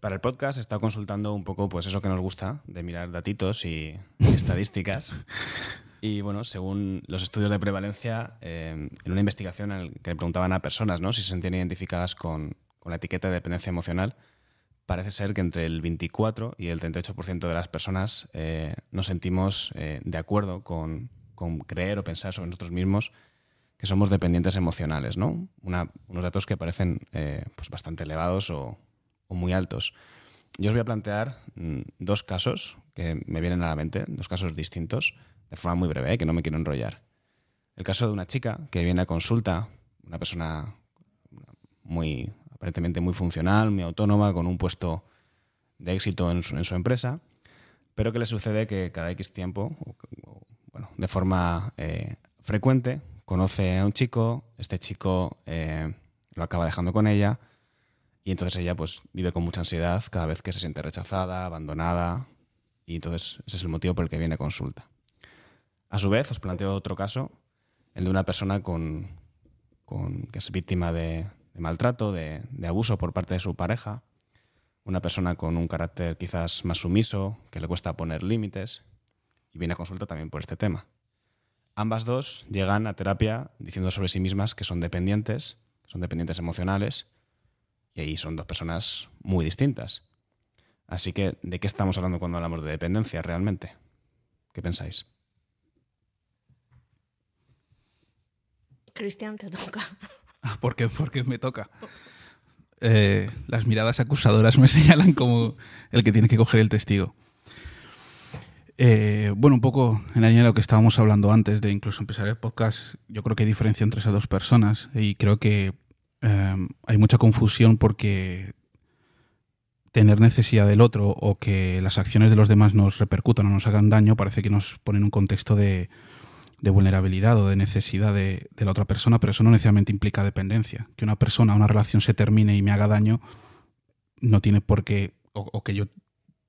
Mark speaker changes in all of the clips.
Speaker 1: Para el podcast he estado consultando un poco pues eso que nos gusta, de mirar datitos y, estadísticas. y bueno, según los estudios de prevalencia, eh, en una investigación en que le preguntaban a personas ¿no? si se sentían identificadas con, la etiqueta de dependencia emocional, parece ser que entre el 24 y el 38% de las personas eh, nos sentimos eh, de acuerdo con, creer o pensar sobre nosotros mismos que somos dependientes emocionales, ¿no? unos datos que parecen eh, pues bastante elevados o, o, muy altos. Yo os voy a plantear mm, dos casos que me vienen a la mente, dos casos distintos, de forma muy breve, que no me quiero enrollar. El caso de una chica que viene a consulta, una persona muy aparentemente muy funcional, muy autónoma, con un puesto de éxito en su, en su empresa, pero que le sucede que cada X tiempo, bueno, de forma eh, frecuente, conoce a un chico, este chico eh, lo acaba dejando con ella y entonces ella pues vive con mucha ansiedad cada vez que se siente rechazada, abandonada y entonces ese es el motivo por el que viene a consulta. A su vez os planteo otro caso, el de una persona con, con que es víctima de, de maltrato, de, abuso por parte de su pareja, una persona con un carácter quizás más sumiso, que le cuesta poner límites, y viene a consulta también por este tema. Ambas dos llegan a terapia diciendo sobre sí mismas que son dependientes, son dependientes emocionales, y ahí son dos personas muy distintas. Así que, ¿de qué estamos hablando cuando hablamos de dependencia realmente? ¿Qué pensáis?
Speaker 2: Cristian, te toca.
Speaker 3: porque, porque me toca. Eh, las miradas acusadoras me señalan como el que tiene que coger el testigo. Eh, bueno, un poco en la línea de lo que estábamos hablando antes de incluso empezar el podcast, yo creo que hay diferencia entre esas dos personas y creo que eh, hay mucha confusión porque tener necesidad del otro o que las acciones de los demás nos repercutan o nos hagan daño parece que nos pone en un contexto de, vulnerabilidad o de necesidad de, la otra persona, pero eso no necesariamente implica dependencia. Que una persona, una relación se termine y me haga daño, no tiene por qué, o, que yo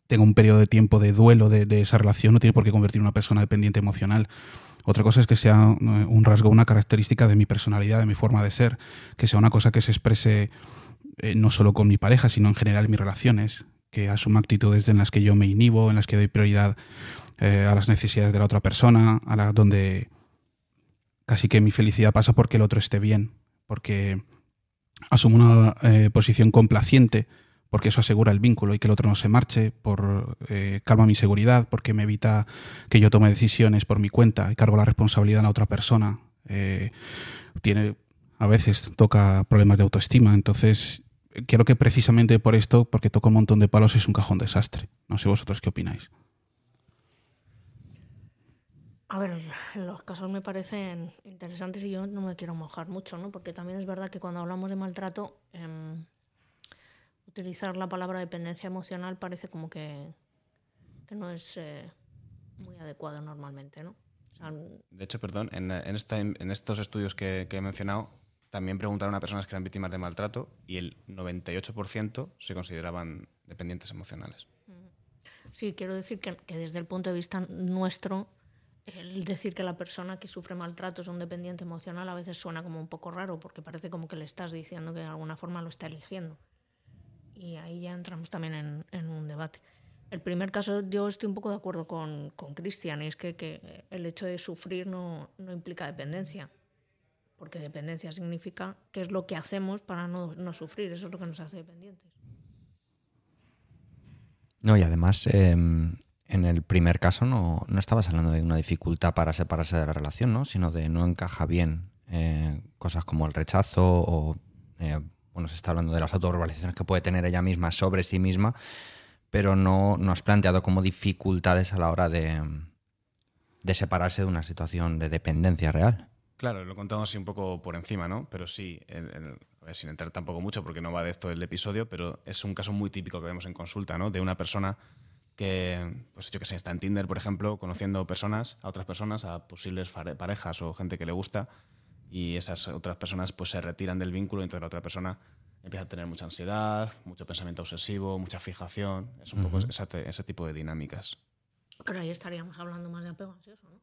Speaker 3: tenga un periodo de tiempo de duelo de, esa relación, no tiene por qué convertir una persona dependiente emocional. Otra cosa es que sea eh, un rasgo, una característica de mi personalidad, de mi forma de ser, que sea una cosa que se exprese eh, no solo con mi pareja, sino en general en mis relaciones, que asuma actitudes en las que yo me inhibo, en las que doy prioridad eh, a las necesidades de la otra persona, a la donde casi que mi felicidad pasa porque el otro esté bien, porque asumo una posición complaciente, porque eso asegura el vínculo y que el otro no se marche, por eh, calma mi seguridad, porque me evita que yo tome decisiones por mi cuenta y cargo la responsabilidad en la otra persona. tiene a veces toca problemas de autoestima, entonces quiero que precisamente por esto, porque toca un montón de palos, es un cajón desastre. No sé vosotros qué opináis.
Speaker 2: A ver, los casos me parecen interesantes y yo no me quiero mojar mucho, ¿no? Porque también es verdad que cuando hablamos de maltrato, em, utilizar la palabra dependencia emocional parece como que, no es eh, muy adecuado normalmente, ¿no?
Speaker 1: de hecho, perdón, en, en, estos estudios que, he mencionado, también preguntaron a personas que eran víctimas de maltrato y el 98% se consideraban dependientes emocionales.
Speaker 2: Sí, quiero decir que, que desde el punto de vista nuestro, el decir que la persona que sufre maltrato es un dependiente emocional a veces suena como un poco raro porque parece como que le estás diciendo que de alguna forma lo está eligiendo. Y ahí ya entramos también en, un debate. El primer caso, yo estoy un poco de acuerdo con Cristian, y es que, el hecho de sufrir no, implica dependencia, porque dependencia significa que es lo que hacemos para no, no sufrir, eso es lo que nos hace dependientes.
Speaker 4: No, y además em, en el primer caso no, no, estabas hablando de una dificultad para separarse de la relación, ¿no? sino de no encaja bien eh, cosas como el rechazo o, eh, bueno, se está hablando de las autoverbalizaciones que puede tener ella misma sobre sí misma, pero no, no has planteado como dificultades a la hora de, de separarse de una situación de dependencia real.
Speaker 1: Claro, lo contamos así un poco por encima, ¿no? Pero sí, sin entrar tampoco mucho porque no va de esto el episodio, pero es un caso muy típico que vemos en consulta, ¿no? De una persona que, pues yo que sé, está en Tinder, por ejemplo, conociendo personas, a otras personas, a posibles parejas o gente que le gusta, y esas otras personas pues se retiran del vínculo y entonces la otra persona empieza a tener mucha ansiedad, mucho pensamiento obsesivo, mucha fijación, es un poco ese, tipo de dinámicas.
Speaker 2: Pero ahí estaríamos hablando más de apego ansioso, ¿no?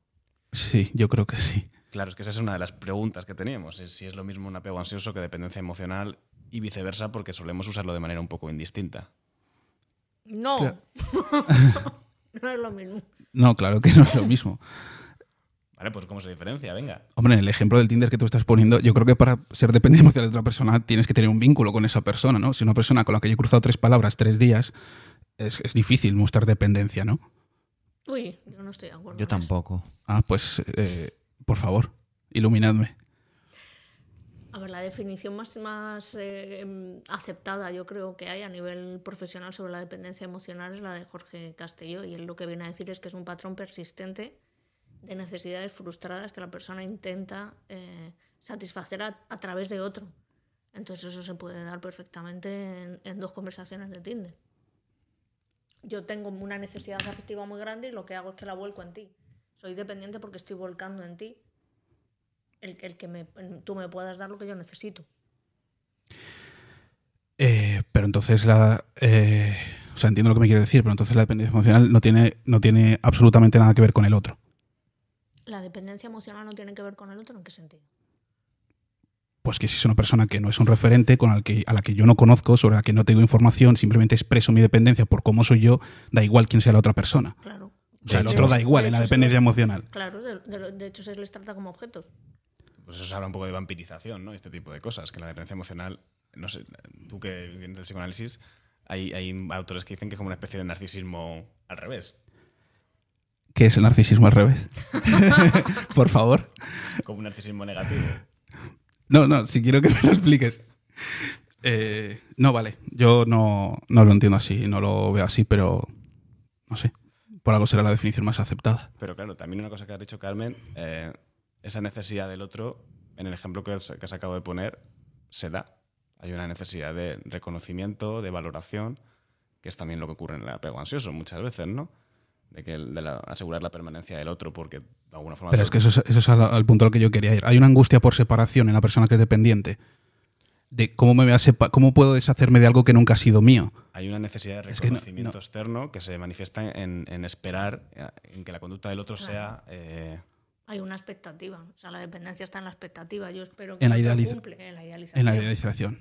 Speaker 3: Sí, yo creo que sí.
Speaker 1: Claro, es que esa es una de las preguntas que teníamos, es si es lo mismo un apego ansioso que dependencia emocional y viceversa, porque solemos usarlo de manera un poco indistinta.
Speaker 2: No.
Speaker 3: Claro.
Speaker 2: no es lo mismo.
Speaker 3: No, claro que no es lo mismo.
Speaker 1: Vale, pues ¿cómo se diferencia? Venga.
Speaker 3: Hombre, en el ejemplo del Tinder que tú estás poniendo, yo creo que para ser dependiente emocional de otra persona tienes que tener un vínculo con esa persona, ¿no? Si una persona con la que yo he cruzado tres palabras tres días, es, es difícil mostrar dependencia, ¿no?
Speaker 2: Uy, yo no estoy de acuerdo.
Speaker 4: Yo
Speaker 2: eso.
Speaker 4: tampoco.
Speaker 3: Ah, pues, eh, por favor, iluminadme.
Speaker 2: A ver, la definición más, más eh, em, aceptada yo creo que hay a nivel profesional sobre la dependencia emocional es la de Jorge Castelló y él lo que viene a decir es que es un patrón persistente de necesidades frustradas que la persona intenta eh, satisfacer a, través de otro. Entonces eso se puede dar perfectamente en, dos conversaciones de Tinder. Yo tengo una necesidad afectiva muy grande y lo que hago es que la vuelco en ti. Soy dependiente porque estoy volcando en ti el, el que me, tú me puedas dar lo que yo necesito.
Speaker 3: Eh, pero entonces la. eh, o sea, entiendo lo que me quiere decir, pero entonces la dependencia emocional no tiene, no tiene absolutamente nada que ver con el otro.
Speaker 2: La dependencia emocional no tiene que ver con el otro, ¿en qué sentido?
Speaker 3: Pues que si es una persona que no es un referente, con el que, a la que yo no conozco, sobre la que no tengo información, simplemente expreso mi dependencia por cómo soy yo, da igual quién sea la otra persona.
Speaker 2: Claro.
Speaker 3: O sea, el otro
Speaker 4: hecho-
Speaker 3: da igual
Speaker 2: de
Speaker 3: en la dependencia emocional.
Speaker 2: Claro, de, de- de hecho se les trata como objetos.
Speaker 1: Pues eso se habla un poco de vampirización, ¿no? Este tipo de cosas, que la dependencia emocional, no sé, tú que vienes del psicoanálisis, hay, hay autores que dicen que es como una especie de narcisismo al revés,
Speaker 3: ¿Qué es el narcisismo al revés? por favor.
Speaker 1: como un narcisismo negativo.
Speaker 3: No, no, si quiero que me lo expliques. Eh, no, vale. Yo no, no lo entiendo así, no lo veo así, pero no sé. Por algo será la definición más aceptada.
Speaker 1: Pero claro, también una cosa que has dicho, Carmen, eh, esa necesidad del otro, en el ejemplo que has, que has acabado de poner, se da. Hay una necesidad de reconocimiento, de valoración, que es también lo que ocurre en el apego ansioso muchas veces, ¿no? De, que el- de la- asegurar la permanencia del otro porque de alguna forma...
Speaker 3: Pero es que eso es, eso es al, al punto al que yo quería ir. Hay una angustia por separación en la persona que es dependiente. De cómo, me voy a sepa- cómo puedo deshacerme de algo que nunca ha sido mío.
Speaker 1: Hay una necesidad de
Speaker 3: Es que no-
Speaker 1: reconocimiento
Speaker 3: no.
Speaker 1: externo que se manifiesta en, en esperar en que la conducta del otro sea... eh,
Speaker 2: Hay una expectativa. O sea, la dependencia está en la expectativa. Yo espero que
Speaker 3: En la
Speaker 2: cumple, en la idealización.
Speaker 3: En la idealización.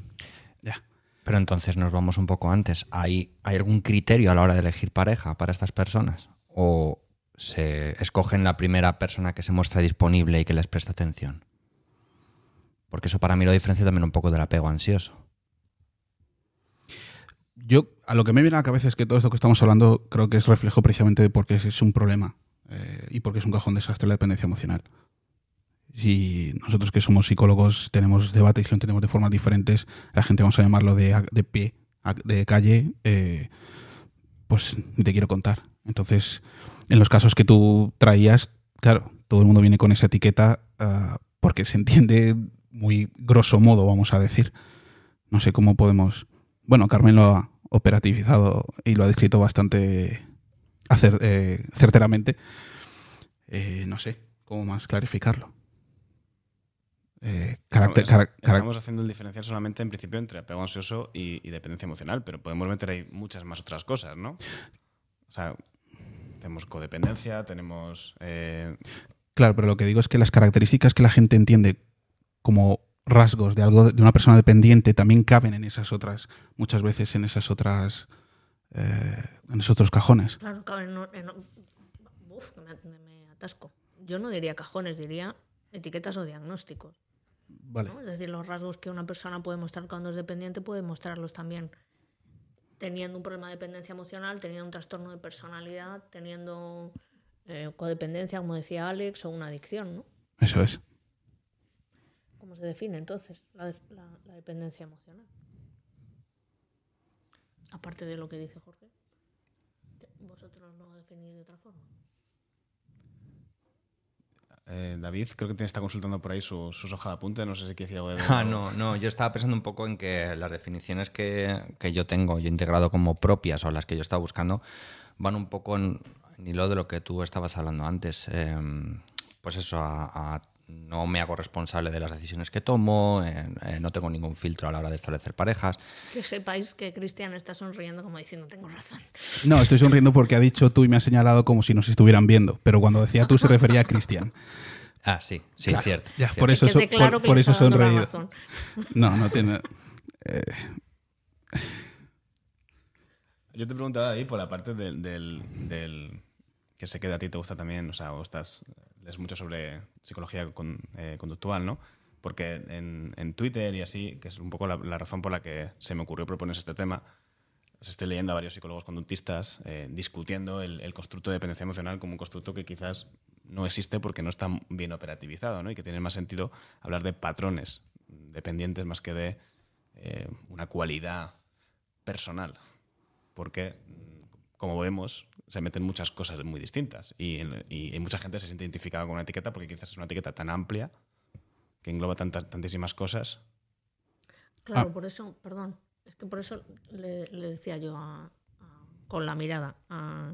Speaker 3: Ya.
Speaker 4: Pero entonces nos vamos un poco antes. ¿Hay, ¿Hay algún criterio a la hora de elegir pareja para estas personas? ¿O se escogen la primera persona que se muestra disponible y que les presta atención? Porque eso para mí lo diferencia también un poco del apego ansioso.
Speaker 3: Yo, a lo que me viene a la cabeza es que todo esto que estamos hablando creo que es reflejo precisamente de por qué es, un problema eh, y por qué es un cajón desastre la dependencia emocional. Si nosotros que somos psicólogos tenemos debates y lo entendemos de formas diferentes, la gente vamos a llamarlo de, pie, de calle, eh, pues te quiero contar. Entonces, en los casos que tú traías, claro, todo el mundo viene con esa etiqueta ah, porque se entiende muy grosso modo, vamos a decir. No sé cómo podemos... Bueno, Carmen lo ha operativizado y lo ha descrito bastante acer- eh, certeramente. Eh, no sé cómo más clarificarlo. Eh, carácter-
Speaker 1: estamos, haciendo el diferencial solamente en principio entre apego ansioso y, y dependencia emocional, pero podemos meter ahí muchas más otras cosas, ¿no? O sea, tenemos codependencia, tenemos... eh,
Speaker 3: Claro, pero lo que digo es que las características que la gente entiende como rasgos de algo de una persona dependiente también caben en esas otras, muchas veces en esas otras, eh, en esos otros cajones.
Speaker 2: Claro, caben en, en- uf, me, me atasco. Yo no diría cajones, diría etiquetas o diagnósticos.
Speaker 3: Vale.
Speaker 2: ¿no? Es decir, los rasgos que una persona puede mostrar cuando es dependiente puede mostrarlos también teniendo un problema de dependencia emocional, teniendo un trastorno de personalidad, teniendo eh, codependencia, como decía Alex, o una adicción, ¿no?
Speaker 3: Eso es.
Speaker 2: ¿Cómo se define entonces la, la dependencia emocional? Aparte de lo que dice Jorge. ¿Vosotros lo definís de otra forma?
Speaker 1: Eh, David, creo que te está consultando por ahí su, sus hojas de apunte, no sé si quiere decir algo de...
Speaker 4: Ah, no, no, yo estaba pensando un poco en que las definiciones que, que yo tengo, yo he integrado como propias o las que yo estaba buscando, van un poco en, en hilo de lo que tú estabas hablando antes. Eh, pues eso, a, a- no me hago responsable de las decisiones que tomo, eh, eh, no tengo ningún filtro a la hora de establecer parejas.
Speaker 2: Que sepáis que Cristian está sonriendo como diciendo, tengo razón.
Speaker 3: No, estoy sonriendo porque ha dicho tú y me ha señalado como si nos estuvieran viendo, pero cuando decía tú se refería a Cristian.
Speaker 4: Ah, sí, sí,
Speaker 3: Claro,
Speaker 4: cierto.
Speaker 3: ya,
Speaker 4: cierto.
Speaker 3: por eso, so-
Speaker 2: claro
Speaker 3: por,
Speaker 2: que
Speaker 3: por eso sonreído.
Speaker 2: razón.
Speaker 3: No, no tiene.
Speaker 1: Yo te preguntaba ahí por la parte del, del, del- que sé que a ti te gusta también, o sea, o estás, lees mucho sobre psicología eh, conductual, ¿no? Porque en, Twitter y así, que es un poco la, razón por la que se me ocurrió proponer este tema, os estoy leyendo a varios psicólogos conductistas eh, discutiendo el, constructo de dependencia emocional como un constructo que quizás no existe porque no está bien operativizado, ¿no? Y que tiene más sentido hablar de patrones dependientes más que de eh, una cualidad personal porque, como vemos, se meten muchas cosas muy distintas y, en- y- y mucha gente se siente identificada con una etiqueta porque quizás es una etiqueta tan amplia que engloba tantas, tantísimas cosas.
Speaker 2: Claro,
Speaker 3: Ah.
Speaker 2: por eso, perdón, es que por eso le, le decía yo a- a- con la mirada a,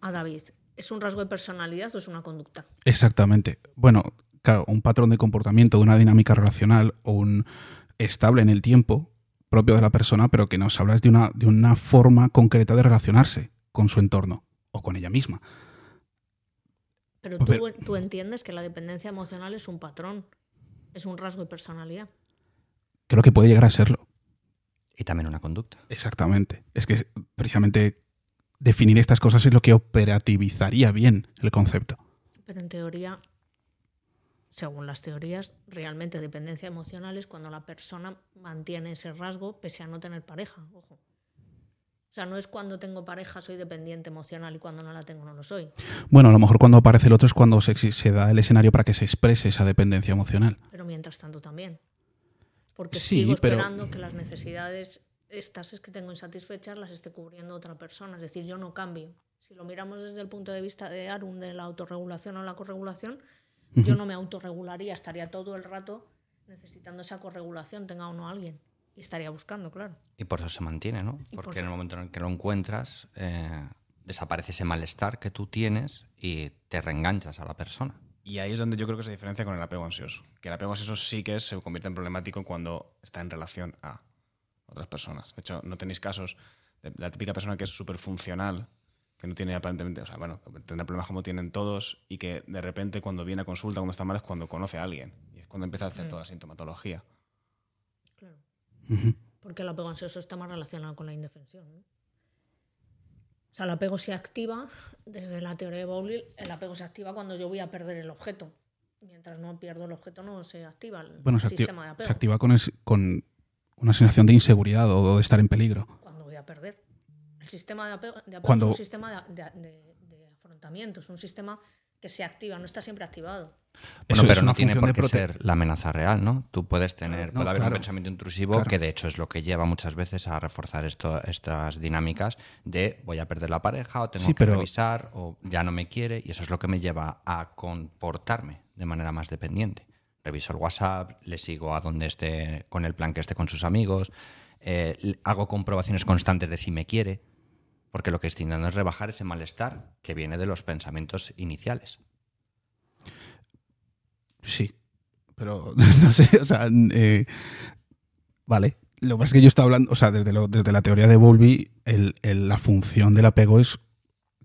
Speaker 2: a David, ¿es un rasgo de personalidad o es una conducta?
Speaker 3: Exactamente. Bueno, claro, un patrón de comportamiento, de una dinámica relacional o un estable en el tiempo propio de la persona, pero que nos hablas de una, de una forma concreta de relacionarse con su entorno o con ella misma.
Speaker 2: Pero
Speaker 3: Pues
Speaker 2: tú, tú entiendes que la dependencia emocional es un patrón, es un rasgo de personalidad.
Speaker 3: Creo que puede llegar a serlo.
Speaker 4: Y también una conducta.
Speaker 3: Exactamente. Es que precisamente definir estas cosas es lo que operativizaría bien el concepto.
Speaker 2: Pero en teoría, según las teorías, realmente dependencia emocional es cuando la persona mantiene ese rasgo pese a no tener pareja. Ojo. O sea, no es cuando tengo pareja soy dependiente emocional y cuando no la tengo no lo soy.
Speaker 3: Bueno, a lo mejor cuando aparece el otro es cuando se, da el escenario para que se exprese esa dependencia emocional.
Speaker 2: Pero mientras tanto también. Porque
Speaker 3: Sí,
Speaker 2: sigo
Speaker 3: pero-
Speaker 2: esperando que las necesidades estas es que tengo insatisfechas las esté cubriendo otra persona. Es decir, yo no cambio. Si lo miramos desde el punto de vista de Arun, de la autorregulación o la corregulación, yo no me autorregularía, estaría todo el rato necesitando esa corregulación, tenga o no alguien. Y estaría buscando, claro.
Speaker 4: Y por eso se mantiene, ¿no?
Speaker 2: Y por
Speaker 4: Porque en el momento en el que lo encuentras, eh, desaparece ese malestar que tú tienes y te reenganchas a la persona.
Speaker 1: Y ahí es donde yo creo que se diferencia con el apego ansioso. Que el apego ansioso sí que se convierte en problemático cuando está en relación a otras personas. De hecho, no tenéis casos de la típica persona que es súper funcional, que no tiene aparentemente, o sea, bueno, tendrá problemas como tienen todos y que de repente cuando viene a consulta, cuando está mal, es cuando conoce a alguien. Y es cuando empieza a hacer
Speaker 2: Mm.
Speaker 1: toda la sintomatología.
Speaker 2: Porque el apego ansioso está más relacionado con la indefensión. ¿no? O sea, el apego se activa, desde la teoría de Bowley, el apego se activa cuando yo voy a perder el objeto. Mientras no pierdo el objeto, no se activa el
Speaker 3: Bueno, se, acti-
Speaker 2: sistema de apego.
Speaker 3: se activa con, es- con una sensación de inseguridad o de estar en peligro.
Speaker 2: Cuando voy a perder. El sistema de apego, de apego
Speaker 3: Cuando-
Speaker 2: es un sistema de, de- de- de afrontamiento, es un sistema que se activa, no está siempre activado.
Speaker 4: Bueno,
Speaker 3: Eso es
Speaker 4: pero no tiene por qué
Speaker 3: prote-
Speaker 4: ser la amenaza real, ¿no? Tú puedes tener,
Speaker 3: No,
Speaker 4: puede haber
Speaker 3: claro.
Speaker 4: un pensamiento intrusivo
Speaker 3: Claro.
Speaker 4: que de hecho es lo que lleva muchas veces a reforzar esto, estas dinámicas de voy a perder la pareja o tengo
Speaker 3: Sí,
Speaker 4: que
Speaker 3: pero-
Speaker 4: revisar o ya no me quiere y eso es lo que me lleva a comportarme de manera más dependiente. Reviso el WhatsApp, le sigo a donde esté con el plan que esté con sus amigos, eh, hago comprobaciones constantes de si me quiere, porque lo que estoy intentando es rebajar ese malestar que viene de los pensamientos iniciales.
Speaker 3: Sí, pero no sé, o sea, eh, vale. Lo que pasa es que yo estaba hablando, o sea, desde, lo- desde la teoría de Bowlby, el- el- la función del apego es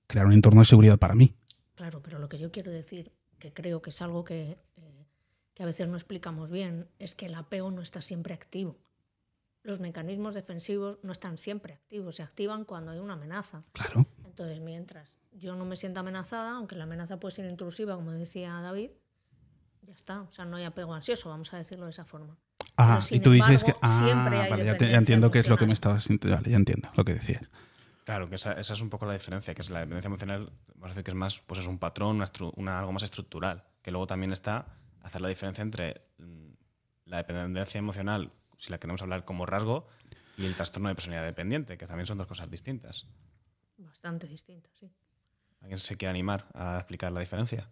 Speaker 3: crear un entorno de seguridad para mí.
Speaker 2: Claro, pero lo que yo quiero decir, que creo que es algo que, eh, que a veces no explicamos bien, es que el apego no está siempre activo. Los mecanismos defensivos no están siempre activos, se activan cuando hay una amenaza.
Speaker 3: Claro.
Speaker 2: Entonces, mientras yo no me sienta amenazada, aunque la amenaza puede ser intrusiva, como decía David, ya está. O sea, no hay apego ansioso, vamos a decirlo de esa forma.
Speaker 3: Ah,
Speaker 2: Pero,
Speaker 3: y tú dices que. Ah,
Speaker 2: siempre hay
Speaker 3: vale, ya, te- ya entiendo qué es lo que me estabas. Vale, ya entiendo lo que decías.
Speaker 1: Claro, que esa, esa es un poco la diferencia, que es la dependencia emocional, vamos a decir que es más, pues es un patrón, una estru- una- algo más estructural, que luego también está hacer la diferencia entre mm, la dependencia emocional, si la queremos hablar como rasgo, y el trastorno de personalidad dependiente, que también son dos cosas distintas.
Speaker 2: Bastante distinta, sí.
Speaker 1: ¿Alguien se quiere animar a explicar la diferencia?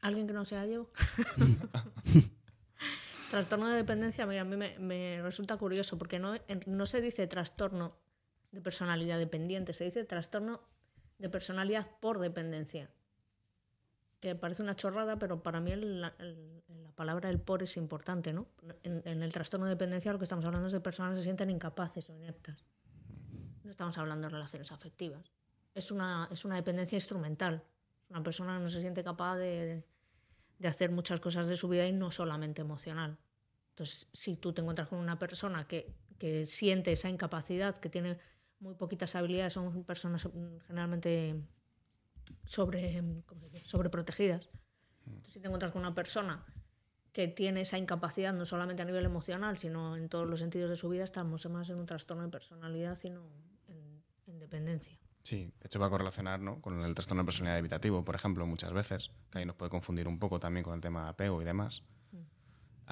Speaker 2: ¿Alguien que no sea yo? trastorno de dependencia, mira, a mí me, me resulta curioso porque no, no se dice trastorno de personalidad dependiente, se dice trastorno de personalidad por dependencia. Que parece una chorrada, pero para mí el- el- la palabra el por es importante, ¿no? En, en el trastorno de dependencia lo que estamos hablando es de personas que se sienten incapaces o ineptas. No estamos hablando de relaciones afectivas. Es una, es una dependencia instrumental. Una persona que no se siente capaz de, de hacer muchas cosas de su vida y no solamente emocional. Entonces, si tú te encuentras con una persona que, que siente esa incapacidad, que tiene muy poquitas habilidades, son personas generalmente sobre, ¿cómo se dice? sobreprotegidas. Entonces, si te encuentras con una persona que tiene esa incapacidad no solamente a nivel emocional, sino en todos los sentidos de su vida, estamos más en un trastorno de personalidad, sino en, en dependencia.
Speaker 1: Sí, de hecho va a correlacionar ¿no? con el trastorno de personalidad evitativo, por ejemplo, muchas veces, que ahí nos puede confundir un poco también con el tema de apego y demás.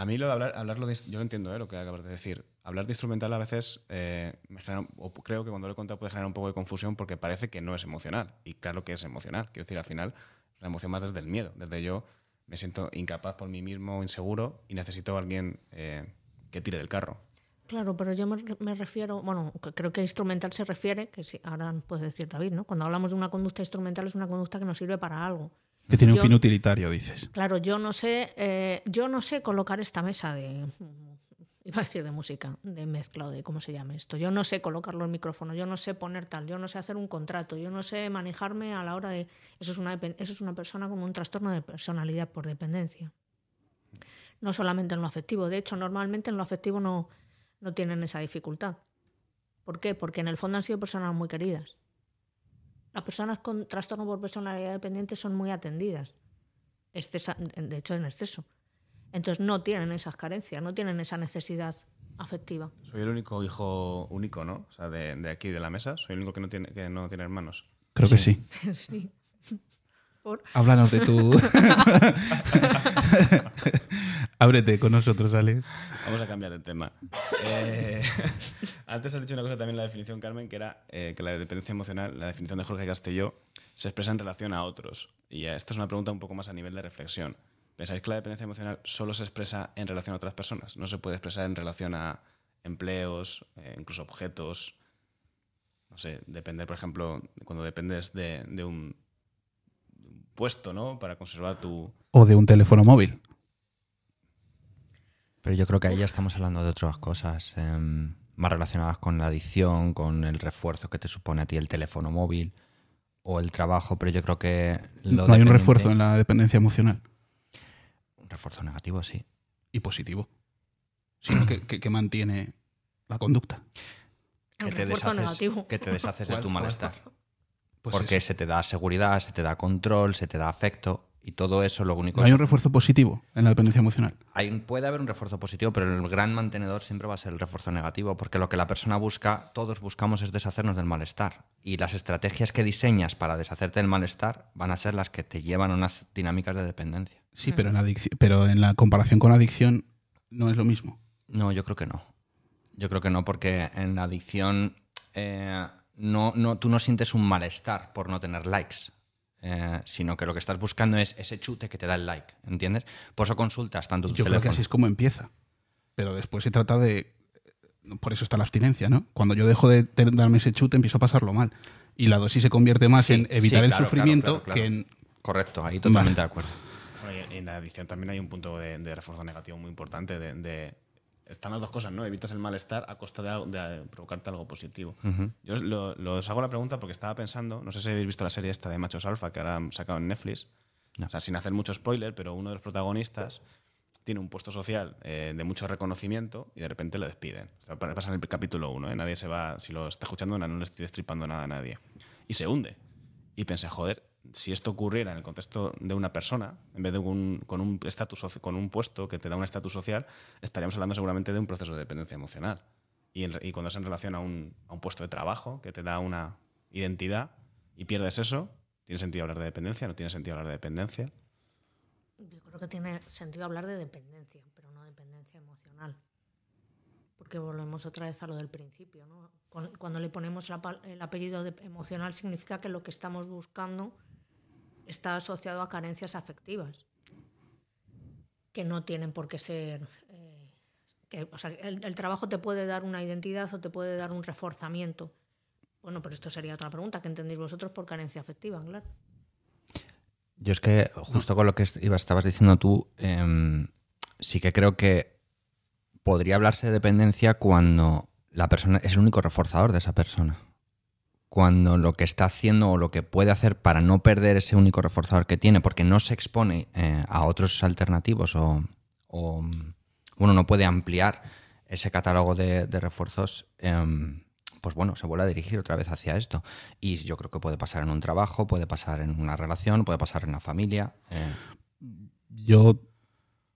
Speaker 1: A mí lo hablar, hablarlo yo lo entiendo ¿eh? lo que acabas de decir. Hablar de instrumental a veces eh, me genera, creo que cuando lo he contado puede generar un poco de confusión porque parece que no es emocional. Y claro que es emocional. Quiero decir, al final, la emoción más desde el miedo. Desde yo me siento incapaz por mí mismo, inseguro y necesito a alguien eh, que tire del carro.
Speaker 2: Claro, pero yo me, refiero, bueno, creo que instrumental se refiere, que sí, ahora puede decir David, ¿no? Cuando hablamos de una conducta instrumental es una conducta que nos sirve para algo.
Speaker 3: Que tiene un fin utilitario, dices.
Speaker 2: Claro, yo no sé, eh, yo no sé colocar esta mesa de, iba a decir de música, de mezcla o de cómo se llame esto. Yo no sé colocarlo en micrófono, yo no sé poner tal, yo no sé hacer un contrato, yo no sé manejarme a la hora de, eso es una, eso es una persona con un trastorno de personalidad por dependencia. No solamente en lo afectivo, de hecho normalmente en lo afectivo no, no tienen esa dificultad. ¿Por qué? Porque en el fondo han sido personas muy queridas. Las personas con trastorno por personalidad dependiente son muy atendidas excesa- de hecho en exceso. Entonces no tienen esas carencias, no tienen esa necesidad afectiva.
Speaker 1: Soy el único hijo único, ¿no? O sea, de, de aquí, de la mesa. Soy el único que no tiene, que no tiene hermanos.
Speaker 3: Creo que sí.
Speaker 2: sí. Por-
Speaker 3: Háblanos de tu. Ábrete con nosotros, Alex.
Speaker 1: Vamos a cambiar de tema. Eh, antes has dicho una cosa también en la definición, Carmen, que era eh, que la dependencia emocional, la definición de Jorge Castelló, se expresa en relación a otros. Y esta es una pregunta un poco más a nivel de reflexión. ¿Pensáis que la dependencia emocional solo se expresa en relación a otras personas? ¿No se puede expresar en relación a empleos, eh, incluso objetos? No sé, depender, por ejemplo, cuando dependes de, de un puesto, ¿no? Para conservar tu...
Speaker 3: O de un teléfono móvil.
Speaker 4: Pero yo creo que ahí ya estamos hablando de otras cosas em, más relacionadas con la adicción, con el refuerzo que te supone a ti el teléfono móvil o el trabajo, pero yo creo que... lo
Speaker 3: no hay un refuerzo en la dependencia emocional.
Speaker 4: Un refuerzo negativo, sí.
Speaker 3: Y positivo. Sino que, que- que mantiene la conducta.
Speaker 4: Que te
Speaker 2: refuerzo
Speaker 4: deshaces,
Speaker 2: negativo.
Speaker 4: que te deshaces de tu malestar.
Speaker 3: Pues
Speaker 4: porque
Speaker 3: eso.
Speaker 4: se te da seguridad, se te da control, se te da afecto y todo eso lo único
Speaker 3: No hay un refuerzo positivo en la dependencia emocional.
Speaker 4: Hay puede haber un refuerzo positivo, pero el gran mantenedor siempre va a ser el refuerzo negativo, porque lo que la persona busca, todos buscamos es deshacernos del malestar. Y las estrategias que diseñas para deshacerte del malestar van a ser las que te llevan a unas dinámicas de dependencia.
Speaker 3: Sí, pero en, adicci- pero en la comparación con adicción no es lo mismo.
Speaker 4: No, yo creo que no. Yo creo que no, porque en la adicción eh, no, no, tú no sientes un malestar por no tener likes, eh, sino que lo que estás buscando es ese chute que te da el like, ¿entiendes? Por eso consultas tanto tu
Speaker 3: Yo creo que así es como empieza. Pero después se trata de... Por eso está la abstinencia, ¿no? Cuando yo dejo de darme ese chute empiezo a pasarlo mal. Y la dosis se convierte más
Speaker 4: Sí,
Speaker 3: en evitar
Speaker 4: sí,
Speaker 3: el
Speaker 4: claro,
Speaker 3: sufrimiento
Speaker 4: claro, claro,
Speaker 3: que en...
Speaker 4: Correcto, ahí totalmente
Speaker 3: Vale.
Speaker 4: de acuerdo.
Speaker 1: Bueno, y en la adicción también hay un punto de, de refuerzo negativo muy importante. De, de- están las dos cosas, ¿no? Evitas el malestar a costa de, algo- de provocarte algo lo
Speaker 4: Ujú.
Speaker 1: Yo lo- lo- hago la pregunta porque estaba pensando, no sé si habéis visto la serie esta de Machos Alfa que ahora han sacado en Netflix.
Speaker 4: No.
Speaker 1: O sea, sin hacer mucho spoiler, pero uno de los protagonistas tiene un puesto social eh, de mucho reconocimiento y de repente le despiden. O sea, pa- pasa en el capítulo 1, Nadie se va, si lo está escuchando, no le estoy destripando nada a nadie. Y se hunde. Y pensé, joder, si esto ocurriera en el contexto de una persona, en vez de un- con un estatus con un puesto que te da un estatus social, estaríamos hablando seguramente de un proceso de dependencia emocional. Y, cuando es en relación a un, a un puesto de trabajo que te da una identidad y pierdes eso, ¿tiene sentido hablar de dependencia? ¿No tiene sentido hablar de dependencia?
Speaker 2: Yo creo que tiene sentido hablar de dependencia, pero no dependencia emocional. Porque volvemos otra vez a lo del principio. ¿no? Cuando le ponemos el apellido emocional significa que lo que estamos buscando está asociado a carencias afectivas, que no tienen por qué ser... eh, que, o sea, el, el trabajo te puede dar una identidad o te puede dar un reforzamiento. Bueno, pero esto sería otra pregunta. ¿Qué entendéis vosotros por carencia afectiva? Claro.
Speaker 4: Yo es que justo con lo que estabas diciendo tú, em, sí que creo que podría hablarse de dependencia cuando la persona es el único reforzador de esa persona. Cuando lo que está haciendo o lo que puede hacer para no perder ese único reforzador que tiene, porque no se expone eh, a otros alternativos o, bueno, no puede ampliar ese catálogo de, de refuerzos, em, pues bueno, se vuelve a dirigir otra vez hacia esto. Y yo creo que puede pasar en un trabajo, puede pasar en una relación, puede pasar en la familia. Eh.
Speaker 3: Yo,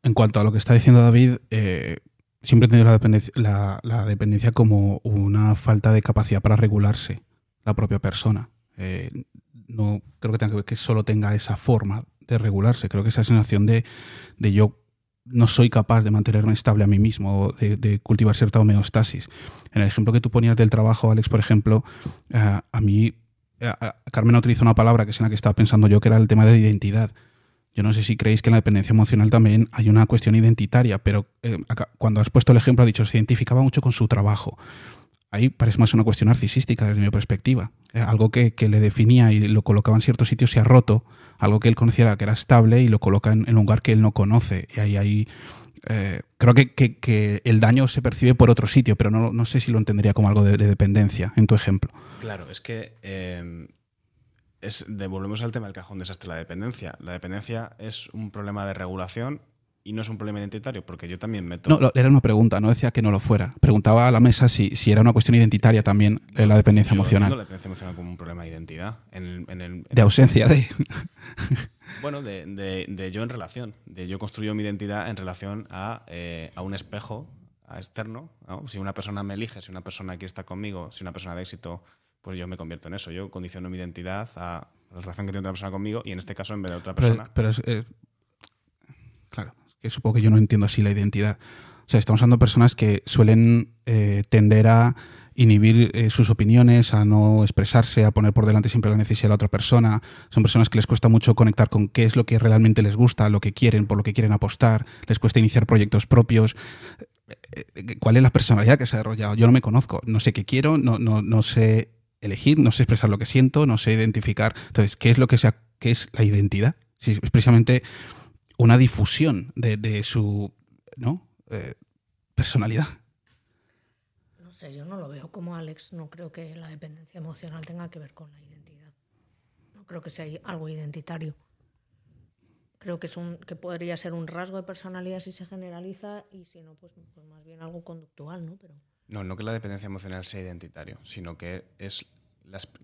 Speaker 3: en cuanto a lo que está diciendo David, eh, siempre he tenido la dependencia, la, dependencia, como una falta de capacidad para regularse la propia persona. Eh, no creo que tenga que ver que solo tenga esa forma de regularse. Creo que esa sensación de, de yo no soy capaz de mantenerme estable a mí mismo, de, de, cultivar cierta homeostasis. En el ejemplo que tú ponías del trabajo, Alex, por ejemplo, eh, a mí, eh, Carmen utilizó una palabra que es en la que estaba pensando yo, que era el tema de identidad. Yo no sé si creéis que en la dependencia emocional también hay una cuestión identitaria, pero cuando has puesto el ejemplo, ha dicho, se identificaba mucho con su trabajo ahí parece más una cuestión narcisística desde mi perspectiva. Eh, algo que, le definía y lo colocaba en ciertos sitios se ha roto, algo que él conociera que era estable y lo coloca en, un lugar que él no conoce. Y ahí, ahí eh, creo que, el daño se percibe por otro sitio, pero no, no sé si lo entendería como algo de, dependencia, en tu ejemplo.
Speaker 1: Claro, es que em, es, devolvemos al tema del cajón desastre, la dependencia. La dependencia es un problema de regulación y no es un problema identitario, porque yo también meto.
Speaker 3: No, era una pregunta, no decía que no lo fuera. Preguntaba a la mesa si, si era una cuestión identitaria también eh, la dependencia emocional.
Speaker 1: la dependencia emocional como un problema de identidad.
Speaker 3: de ausencia de.
Speaker 1: bueno, de, yo en relación. De yo construyo mi identidad en relación a, eh, a un espejo a externo. Si una persona me elige, si una persona quiere estar conmigo, si una persona de éxito, pues yo me convierto en eso. Yo condiciono mi identidad a la relación que tiene otra persona conmigo y en este caso en vez de otra persona.
Speaker 3: Pero, eh, claro, supongo que yo no entiendo así la identidad. O sea, estamos hablando de personas que suelen eh, tender a inhibir eh, sus opiniones, a no expresarse, a poner por delante siempre la necesidad de la otra persona. Son personas que les cuesta mucho conectar con qué es lo que realmente les gusta, lo que quieren, por lo que quieren apostar. Les cuesta iniciar proyectos propios. Eh, ¿Cuál es la personalidad que se ha desarrollado? Yo no me conozco, no sé qué quiero, no, no, no sé elegir, no sé expresar lo que siento, no sé identificar. Entonces, ¿qué es lo que sea, qué es la identidad? Si es precisamente una difusión de, su ¿no? Eh, personalidad.
Speaker 2: No sé, yo no lo veo como Alex. No creo que la dependencia emocional tenga que ver con la identidad. No creo que sea algo identitario. Creo que, es un, que podría ser un rasgo de personalidad si se generaliza y si no, pues, pues más bien algo conductual, ¿no? Pero...
Speaker 1: No, no que la dependencia emocional sea identitario, sino que es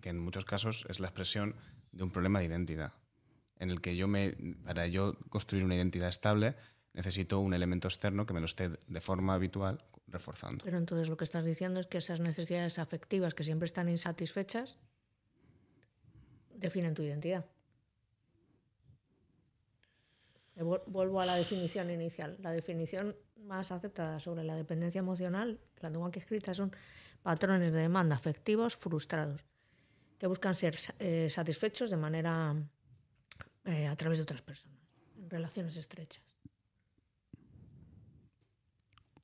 Speaker 1: que en muchos casos es la expresión de un problema de identidad en el que yo me, para yo construir una identidad estable, necesito un elemento externo que me lo esté de forma habitual reforzando.
Speaker 2: Pero entonces lo que estás diciendo es que esas necesidades afectivas que siempre están insatisfechas definen tu identidad. Vuelvo a la definición inicial. La definición más aceptada sobre la dependencia emocional, la tengo aquí escrita, son patrones de demanda afectivos frustrados que buscan ser eh, satisfechos de manera eh, a través de otras personas, en relaciones estrechas.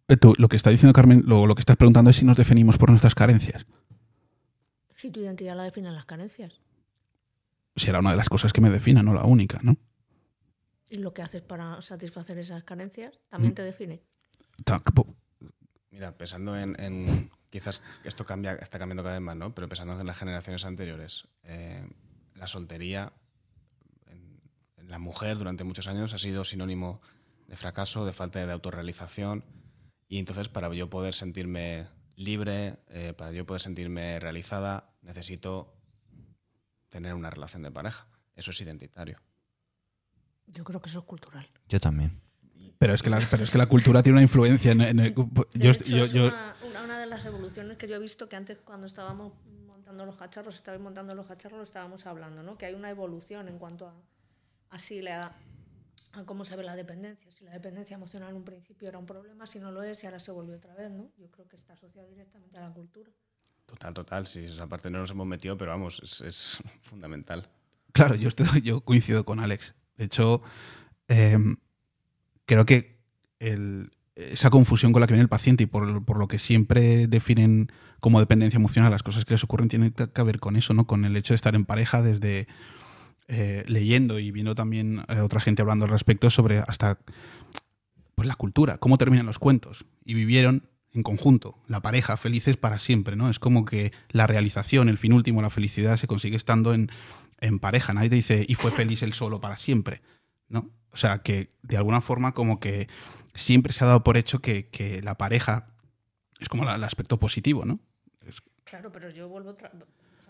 Speaker 3: Eh, lo que está diciendo Carmen, lo, lo que estás preguntando es si nos definimos por nuestras carencias.
Speaker 2: Si tu identidad la definen las carencias.
Speaker 3: Será una de las cosas que me defina, no la única, ¿no?
Speaker 2: ¿Y lo que haces para satisfacer esas carencias también mm. te define?
Speaker 1: Mira, pensando en, Quizás esto cambia, está cambiando cada vez más, ¿no? Pero pensando en las generaciones anteriores, eh, la soltería la mujer durante muchos años ha sido sinónimo de fracaso, de falta de autorrealización. Y entonces para yo poder sentirme libre, eh, para yo poder sentirme realizada, necesito tener una relación de pareja. Eso es identitario.
Speaker 2: Yo creo que eso es cultural.
Speaker 4: Yo también.
Speaker 3: Pero es que la, pero es que la cultura tiene una influencia en, el...
Speaker 2: Yo, Una, de las evoluciones que yo he visto que antes cuando estábamos montando los cacharros, estabais montando los cacharros, lo estábamos hablando, ¿no? Que hay una evolución en cuanto a así le da a cómo se ve la dependencia. Si la dependencia emocional en un principio era un problema, si no lo es, y ahora se volvió otra vez, ¿no? Yo creo que está asociado directamente a la cultura.
Speaker 1: Total, total, sí, esa parte no nos hemos metido, pero vamos, es, fundamental.
Speaker 3: Claro, yo, estoy, yo coincido con Alex. De hecho, em, creo que esa confusión con la que viene el paciente y por, por, lo que siempre definen como dependencia emocional las cosas que les ocurren tienen que ver con eso, ¿no? Con el hecho de estar en pareja desde eh, leyendo y viendo también eh, otra gente hablando al respecto sobre hasta pues, la cultura, cómo terminan los cuentos. Y vivieron en conjunto, la pareja, felices para siempre, ¿no? Es como que la realización, el fin último, la felicidad se consigue estando en, pareja. Nadie te dice, y fue feliz él solo para siempre, ¿no? O sea, que de alguna forma como que siempre se ha dado por hecho que, la pareja es como el aspecto positivo, ¿no?
Speaker 2: Claro, pero yo vuelvo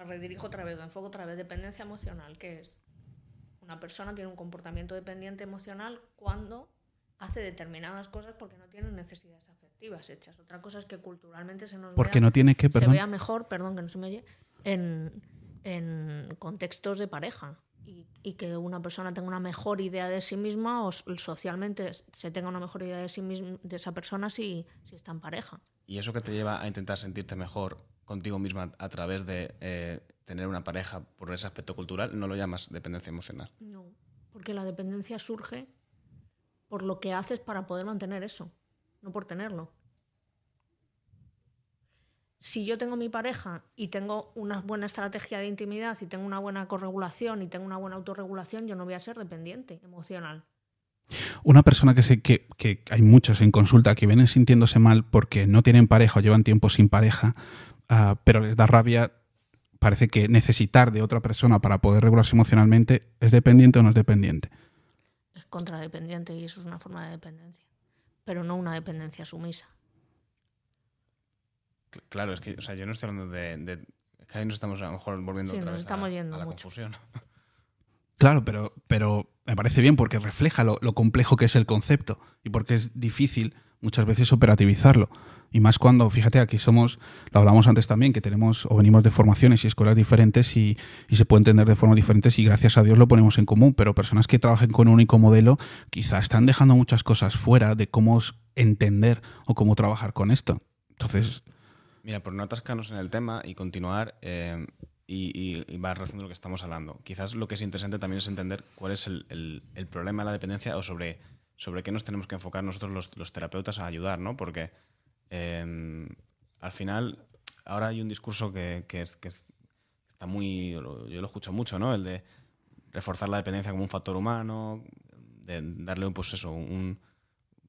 Speaker 2: redirijo otra vez, enfoco otra vez. Dependencia emocional, que es? Una persona tiene un comportamiento dependiente emocional cuando hace determinadas cosas porque no tiene necesidades afectivas hechas. Otra cosa es que culturalmente se nos
Speaker 3: Porque
Speaker 2: vea,
Speaker 3: no tiene que,
Speaker 2: se vea mejor, perdón que no se me oye, en, en contextos de pareja. Y, y que una persona tenga una mejor idea de sí misma o socialmente se tenga una mejor idea de sí misma, de esa persona si, si está en pareja.
Speaker 1: Y eso que te lleva a intentar sentirte mejor contigo misma a través de eh, tener una pareja por ese aspecto cultural, no lo llamas dependencia emocional.
Speaker 2: No, porque la dependencia surge por lo que haces para poder mantener eso, no por tenerlo. Si yo tengo mi pareja y tengo una buena estrategia de intimidad y tengo una buena corregulación y tengo una buena autorregulación, yo no voy a ser dependiente emocional.
Speaker 3: Una persona que sé que, que hay muchas en consulta que vienen sintiéndose mal porque no tienen pareja o llevan tiempo sin pareja, ah, pero les da rabia, parece que necesitar de otra persona para poder regularse emocionalmente, ¿es dependiente o no es dependiente?
Speaker 2: Es contradependiente y eso es una forma de dependencia, pero no una dependencia sumisa.
Speaker 1: Cl- Claro, es que o sea, yo no estoy hablando de, de- es que ahí nos estamos a lo mejor volviendo
Speaker 2: Sí,
Speaker 1: otra
Speaker 2: nos
Speaker 1: vez
Speaker 2: estamos
Speaker 1: a,
Speaker 2: yendo
Speaker 1: a la
Speaker 2: mucho.
Speaker 1: confusión.
Speaker 3: Claro, pero, pero me parece bien porque refleja lo, lo complejo que es el concepto y porque es difícil muchas veces operativizarlo. Y más cuando, fíjate, aquí somos, lo hablamos antes también, que tenemos o venimos de formaciones y escuelas diferentes y, y se puede entender de formas diferentes y gracias a Dios lo ponemos en común, pero personas que trabajen con un único modelo quizá están dejando muchas cosas fuera de cómo entender o cómo trabajar con esto. Entonces,
Speaker 1: Mira, por no atascarnos en el tema y continuar, eh, y, y, y va relacionado lo que estamos hablando. Quizás lo que es interesante también es entender cuál es el, el- el problema de la dependencia o sobre, sobre qué nos tenemos que enfocar nosotros los, los terapeutas a ayudar, ¿no? Porque eh, al final, ahora hay un discurso que, que es- que es- está muy. Yo lo escucho mucho, ¿no? El de reforzar la dependencia como un factor humano, de darle un, pues eso, un.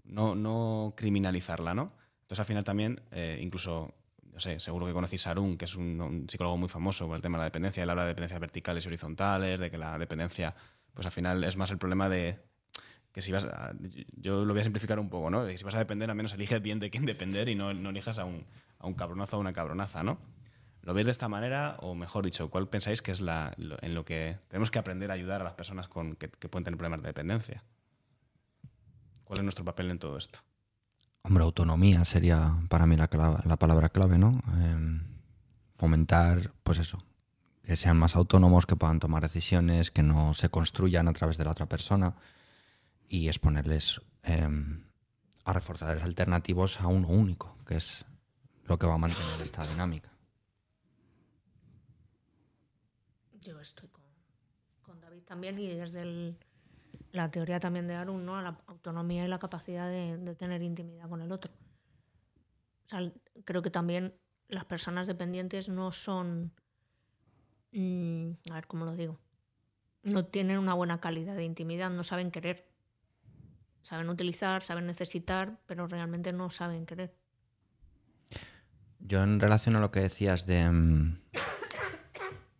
Speaker 1: No, no criminalizarla, ¿no? Entonces al final también, eh, incluso no sé, seguro que conocéis a Arun, que es un, un psicólogo muy famoso con el tema de la dependencia. Él habla de dependencias verticales y horizontales, de que la dependencia, pues al final es más el problema de que si vas a, yo lo voy a simplificar un poco, ¿no? De que si vas a depender, al menos elige bien de quién depender y no, no elijas a un, a un cabronazo o a una cabronaza, ¿no? ¿Lo veis de esta manera? O mejor dicho, ¿cuál pensáis que es la, en lo que tenemos que aprender a ayudar a las personas con, que, pueden tener problemas de dependencia? ¿Cuál es nuestro papel en todo esto?
Speaker 4: Hombre, autonomía sería para mí la, clave- la palabra clave, ¿no? Eh, fomentar, pues eso, que sean más autónomos, que puedan tomar decisiones, que no se construyan a través de la otra persona y exponerles eh, a reforzadores alternativos a uno único, que es lo que va a mantener esta dinámica.
Speaker 2: Yo estoy con, David también y desde la teoría también de Arun, ¿no? La autonomía y la capacidad de, de tener intimidad con el otro. O sea, creo que también las personas dependientes no son, mm, a ver cómo lo digo, no tienen una buena calidad de intimidad, no saben querer. Saben utilizar, saben necesitar, pero realmente no saben querer.
Speaker 4: Yo en relación a lo que decías de mm,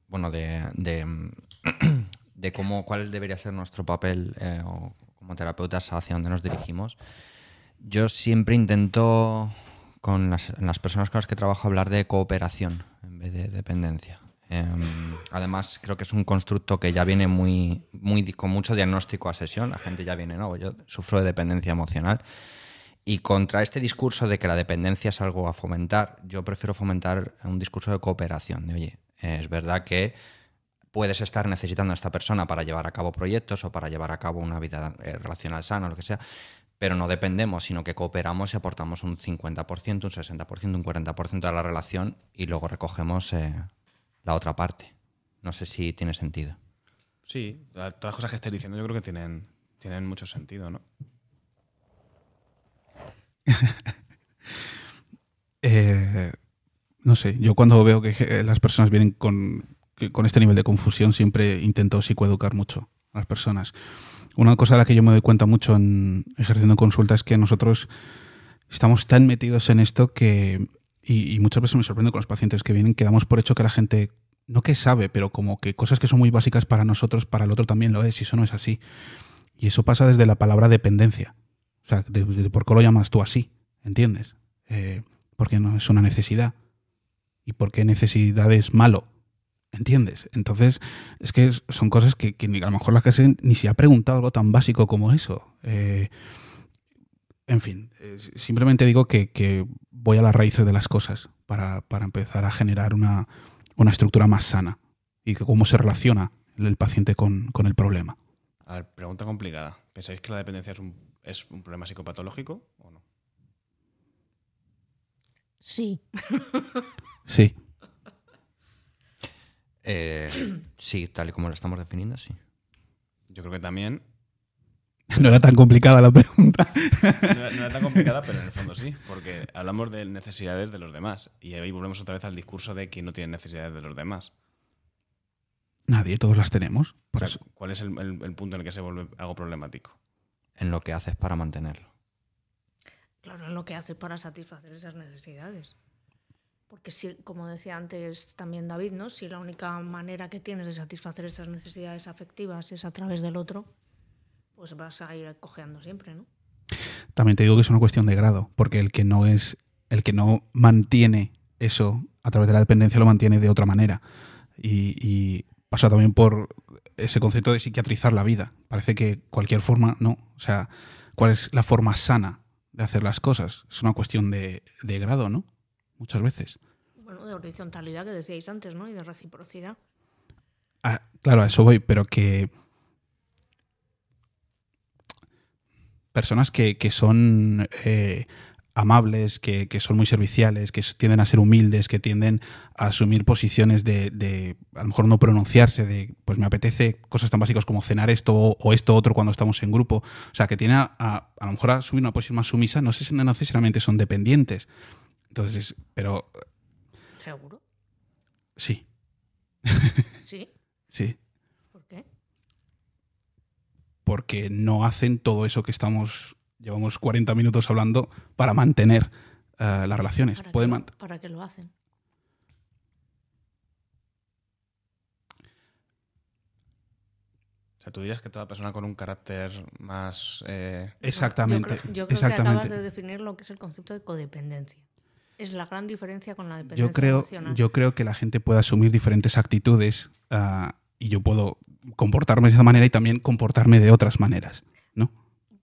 Speaker 4: bueno de, de, mm, de cómo cuál debería ser nuestro papel eh, o como terapeutas hacia dónde nos dirigimos, yo siempre intento con las, las personas con las que trabajo hablar de cooperación en vez de dependencia. Em, además, creo que es un constructo que ya viene muy, muy con mucho diagnóstico a sesión. La gente ya viene, no, yo sufro de dependencia emocional. Y contra este discurso de que la dependencia es algo a fomentar, yo prefiero fomentar un discurso de cooperación. De, oye, es verdad que puedes estar necesitando a esta persona para llevar a cabo proyectos o para llevar a cabo una vida eh, relacional sana o lo que sea, pero no dependemos, sino que cooperamos y aportamos un 50%, un 60%, un 40% de la relación y luego recogemos eh, la otra parte. No sé si tiene sentido.
Speaker 1: Sí, todas las cosas que estáis diciendo yo creo que tienen, tienen mucho sentido, ¿no?
Speaker 3: Eh, no sé, yo cuando veo que eh, las personas vienen con, con este nivel de confusión siempre intento psicoeducar mucho a las personas. Una cosa de la que yo me doy cuenta mucho en ejerciendo consulta es que nosotros estamos tan metidos en esto que, y, muchas veces me sorprende con los pacientes que vienen, que damos por hecho que la gente, no que sabe, pero como que cosas que son muy básicas para nosotros, para el otro también lo es, y eso no es así. Y eso pasa desde la palabra dependencia. O sea, de por qué lo llamas tú así, ¿entiendes? Eh, porque no es una necesidad. y por qué necesidad es malo. ¿Entiendes? Entonces, es que son cosas que, que a lo mejor la gente ni se ha preguntado algo tan básico como eso. Eh, en fin, eh, simplemente digo que, que, voy a las raíces de las cosas para, para empezar a generar una, una, estructura más sana y que cómo se relaciona el paciente con, con, el problema.
Speaker 1: A ver, pregunta complicada. ¿Pensáis que la dependencia es un, es un problema psicopatológico o no?
Speaker 2: Sí.
Speaker 3: sí.
Speaker 4: Eh, sí, tal y como lo estamos definiendo, sí.
Speaker 1: Yo creo que también.
Speaker 3: No era tan complicada la pregunta.
Speaker 1: No era, no era, tan complicada, pero en el fondo sí, porque hablamos de necesidades de los demás. Y ahí volvemos otra vez al discurso de que no tiene necesidades de los demás.
Speaker 3: Nadie, todos las tenemos. Por
Speaker 1: o sea,
Speaker 3: eso.
Speaker 1: ¿Cuál es el, el, el, punto en el que se vuelve algo problemático?
Speaker 4: En lo que haces para mantenerlo.
Speaker 2: Claro, en lo que haces para satisfacer esas necesidades. Porque si, como decía antes también David, ¿no? si la única manera que tienes de satisfacer esas necesidades afectivas es a través del otro, pues vas a ir cojeando siempre, ¿no?
Speaker 3: También te digo que es una cuestión de grado, porque el que no es, el que no mantiene eso a través de la dependencia lo mantiene de otra manera. Y, y pasa también por ese concepto de psiquiatrizar la vida. Parece que cualquier forma, no. O sea, ¿cuál es la forma sana de hacer las cosas? Es una cuestión de, de grado, ¿no? muchas veces.
Speaker 2: Bueno, de horizontalidad que decíais antes, ¿no? Y de reciprocidad.
Speaker 3: Ah, claro, a eso voy, pero que personas que, que son eh, amables, que, que, son muy serviciales, que tienden a ser humildes, que tienden a asumir posiciones de, de, a lo mejor no pronunciarse, de pues me apetece cosas tan básicas como cenar esto o, esto otro cuando estamos en grupo. O sea, que tienen a, a, a lo mejor a asumir una posición más sumisa, no sé si no necesariamente son dependientes. Entonces, pero.
Speaker 2: ¿Seguro?
Speaker 3: Sí.
Speaker 2: ¿Sí?
Speaker 3: sí. Porque no hacen todo eso que estamos. Llevamos 40 minutos hablando para mantener uh, las relaciones.
Speaker 2: ¿Para,
Speaker 3: Pueden
Speaker 2: qué, ¿Para qué lo hacen?
Speaker 1: O sea, tú dirías que toda persona con un carácter más. Eh...
Speaker 3: Exactamente.
Speaker 2: Yo creo, yo creo
Speaker 3: exactamente.
Speaker 2: que acabas de definir lo que es el concepto de codependencia. Es la gran diferencia con la dependencia
Speaker 3: yo creo,
Speaker 2: emocional.
Speaker 3: Yo creo que la gente puede asumir diferentes actitudes uh, y yo puedo comportarme de esa manera y también comportarme de otras maneras, ¿no?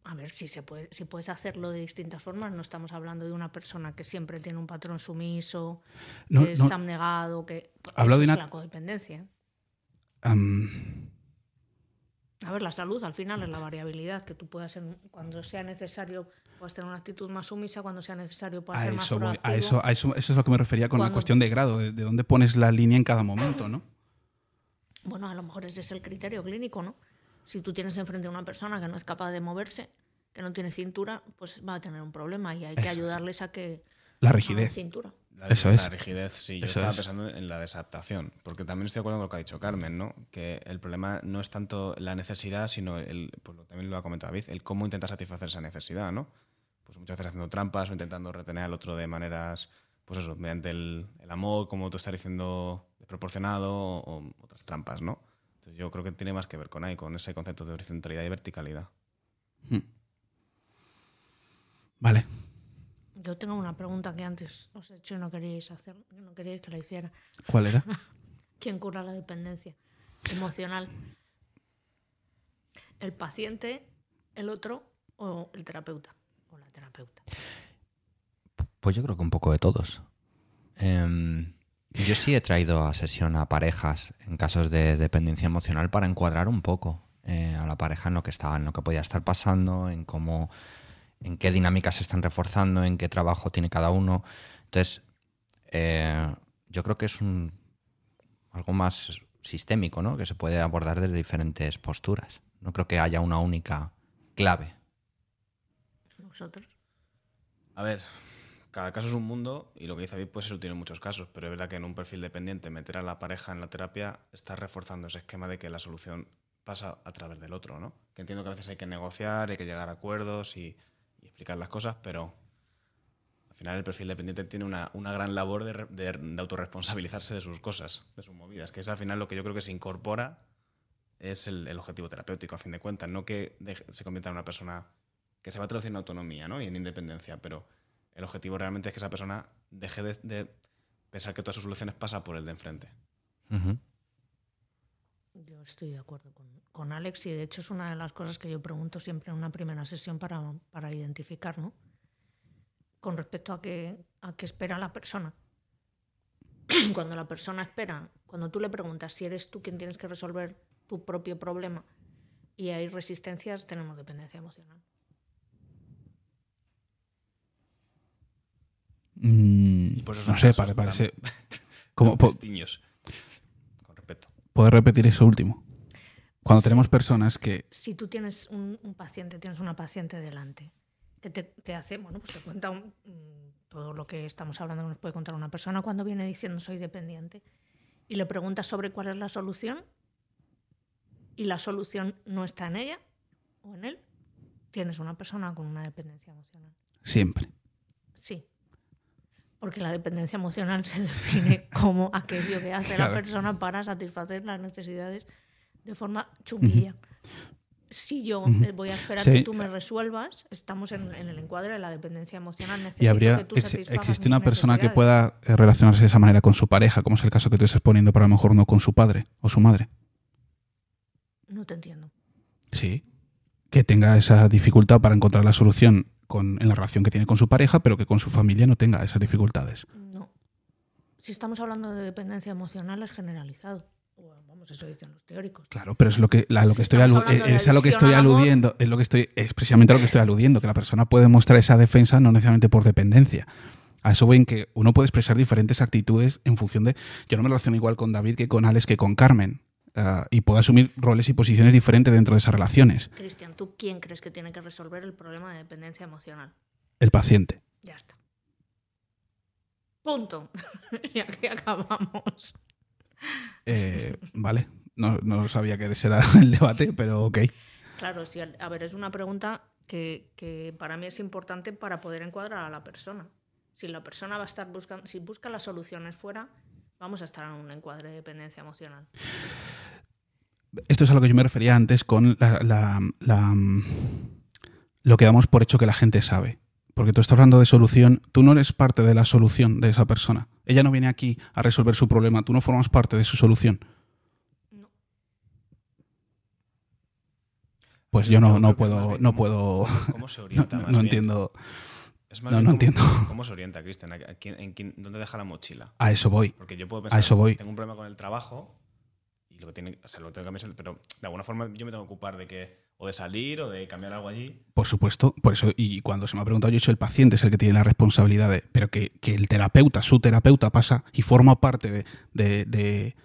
Speaker 2: A ver, si, se puede, si puedes hacerlo de distintas formas, no estamos hablando de una persona que siempre tiene un patrón sumiso,
Speaker 3: no,
Speaker 2: que es
Speaker 3: no.
Speaker 2: abnegado, que...
Speaker 3: Hablo de una...
Speaker 2: es la codependencia.
Speaker 3: Um...
Speaker 2: A ver, la salud al final es la variabilidad, que tú puedas ser, cuando sea necesario, puedes tener una actitud más sumisa, cuando sea necesario, puedes
Speaker 3: a
Speaker 2: ser
Speaker 3: eso
Speaker 2: más
Speaker 3: voy,
Speaker 2: proactivo.
Speaker 3: a eso, a eso, eso es lo que me refería con cuando... la cuestión de grado, de, de, dónde pones la línea en cada momento, ¿no?
Speaker 2: Bueno, a lo mejor ese es el criterio clínico, ¿no? Si tú tienes enfrente a una persona que no es capaz de moverse, que no tiene cintura, pues va a tener un problema y hay que
Speaker 3: eso
Speaker 2: ayudarles a que...
Speaker 3: La rigidez.
Speaker 2: cintura.
Speaker 1: La,
Speaker 3: Eso
Speaker 1: la
Speaker 3: es.
Speaker 1: rigidez, sí. Yo
Speaker 3: Eso
Speaker 1: estaba
Speaker 3: es.
Speaker 1: pensando en la desadaptación, porque también estoy de acuerdo con lo que ha dicho Carmen, ¿no? Que el problema no es tanto la necesidad, sino el, pues también lo ha comentado David, el cómo intentar satisfacer esa necesidad, ¿no? Pues muchas veces haciendo trampas o intentando retener al otro de maneras, pues eso, mediante el, el amor, como tú estás diciendo, desproporcionado o, o, otras trampas, ¿no? Entonces yo creo que tiene más que ver con ahí, con ese concepto de horizontalidad y verticalidad.
Speaker 3: Hmm. Vale.
Speaker 2: Yo tengo una pregunta que antes os he hecho y no queríais hacer, no queríais que la hiciera.
Speaker 3: ¿Cuál era?
Speaker 2: ¿Quién cura la dependencia emocional? ¿El paciente, el otro o el terapeuta? O la terapeuta.
Speaker 4: Pues yo creo que un poco de todos. Eh, yo sí he traído a sesión a parejas en casos de dependencia emocional para encuadrar un poco eh, a la pareja en lo que estaba, en lo que podía estar pasando, en cómo en qué dinámicas se están reforzando, en qué trabajo tiene cada uno. Entonces, eh, yo creo que es un algo más sistémico, ¿no? Que se puede abordar desde diferentes posturas. No creo que haya una única clave.
Speaker 2: ¿Vosotros?
Speaker 1: A ver, cada caso es un mundo y lo que dice David pues eso tiene muchos casos, pero es verdad que en un perfil dependiente meter a la pareja en la terapia está reforzando ese esquema de que la solución pasa a través del otro, ¿no? Que entiendo que a veces hay que negociar, hay que llegar a acuerdos y, explicar las cosas, pero al final el perfil dependiente tiene una, una gran labor de, de, de, autorresponsabilizarse de sus cosas, de sus movidas, que es al final lo que yo creo que se incorpora es el, objetivo terapéutico, a fin de cuentas, no que se convierta en una persona que se va a traducir en autonomía ¿no? y en independencia, pero el objetivo realmente es que esa persona deje de, de pensar que todas sus soluciones pasan por el de enfrente.
Speaker 2: Yo estoy de acuerdo con, con Alex y de hecho es una de las cosas que yo pregunto siempre en una primera sesión para, para identificar, ¿no? Con respecto a qué, a qué espera la persona. Cuando la persona espera, cuando tú le preguntas si eres tú quien tienes que resolver tu propio problema y hay resistencias, tenemos dependencia emocional.
Speaker 3: Mm,
Speaker 1: Y por eso
Speaker 3: no sé, pare- parece. ¿Cómo,
Speaker 1: tan
Speaker 3: po-
Speaker 1: pestiños. Con respeto.
Speaker 3: ¿Puedes repetir eso último? Cuando
Speaker 2: Sí.
Speaker 3: tenemos personas que.
Speaker 2: si tú tienes un, un paciente, tienes una paciente delante, que te, te hace, bueno, pues te cuenta un- mm, todo lo que estamos hablando que nos puede contar una persona cuando viene diciendo soy dependiente y le preguntas sobre cuál es la solución y la solución no está en ella o en él, tienes una persona con una dependencia emocional.
Speaker 3: Siempre.
Speaker 2: Sí. Porque la dependencia emocional se define como aquello que hace
Speaker 3: Claro.
Speaker 2: la persona para satisfacer las necesidades de forma chunguilla. Si yo eh, voy a esperar
Speaker 3: Sí.
Speaker 2: que tú me resuelvas, estamos en, en el encuadre de la dependencia emocional. Necesito
Speaker 3: Y habría.
Speaker 2: que tú
Speaker 3: ex- existe una persona que pueda eh, relacionarse de esa manera con su pareja, como es el caso que tú estás poniendo, pero a lo mejor no con su padre o su madre.
Speaker 2: No te entiendo.
Speaker 3: Sí. Que tenga esa dificultad para encontrar la solución con, en la relación que tiene con su pareja, pero que con su familia no tenga esas dificultades.
Speaker 2: No. Si estamos hablando de dependencia emocional, es generalizado. Vamos, eso dicen los teóricos.
Speaker 3: Claro, pero es lo que, lo
Speaker 2: Si
Speaker 3: que estoy, es a lo que estoy
Speaker 2: amor-
Speaker 3: aludiendo, es lo que estoy, es precisamente a lo que estoy aludiendo, que la persona puede mostrar esa defensa no necesariamente por dependencia. A eso voy en que uno puede expresar diferentes actitudes en función de. Yo no me relaciono igual con David que con Alex que con Carmen. Ah, y puedo asumir roles y posiciones diferentes dentro de esas relaciones.
Speaker 2: Cristian, ¿tú quién crees que tiene que resolver el problema de dependencia emocional?
Speaker 3: El paciente.
Speaker 2: Ya está. Punto. y aquí acabamos.
Speaker 3: Eh, vale. No, no sabía que ese era el debate, pero ok.
Speaker 2: Claro, sí, a ver, es una pregunta que, que para mí es importante para poder encuadrar a la persona. Si la persona va a estar buscando, si busca las soluciones fuera, vamos a estar en un encuadre de dependencia emocional.
Speaker 3: Esto es a lo que yo me refería antes con la, la- la, mm, lo que damos por hecho que la gente sabe. Porque tú estás hablando de solución, tú no eres parte de la solución de esa persona. Ella no viene aquí a resolver su problema, tú no formas parte de su solución.
Speaker 2: No.
Speaker 3: Pues yo no, no puedo, no puedo,
Speaker 1: ¿Cómo se
Speaker 3: no,
Speaker 1: orienta?
Speaker 3: no
Speaker 1: más bien?
Speaker 3: Entiendo.
Speaker 1: Es más
Speaker 3: no, no
Speaker 1: cómo-
Speaker 3: entiendo.
Speaker 1: ¿Cómo se orienta, Cristian? ¿A quién- en quién- ¿Dónde deja la mochila?
Speaker 3: A eso voy.
Speaker 1: Porque yo puedo pensar,
Speaker 3: eso voy.
Speaker 1: tengo un problema con el trabajo y lo que tiene, o sea, lo tengo que cambiar, pero de alguna forma yo me tengo que ocupar de que o de salir o de cambiar algo allí.
Speaker 3: Por supuesto, por eso, y cuando se me ha preguntado, yo he dicho el paciente es el que tiene la responsabilidad de, pero que, que el terapeuta, su terapeuta pasa y forma parte de, de- de-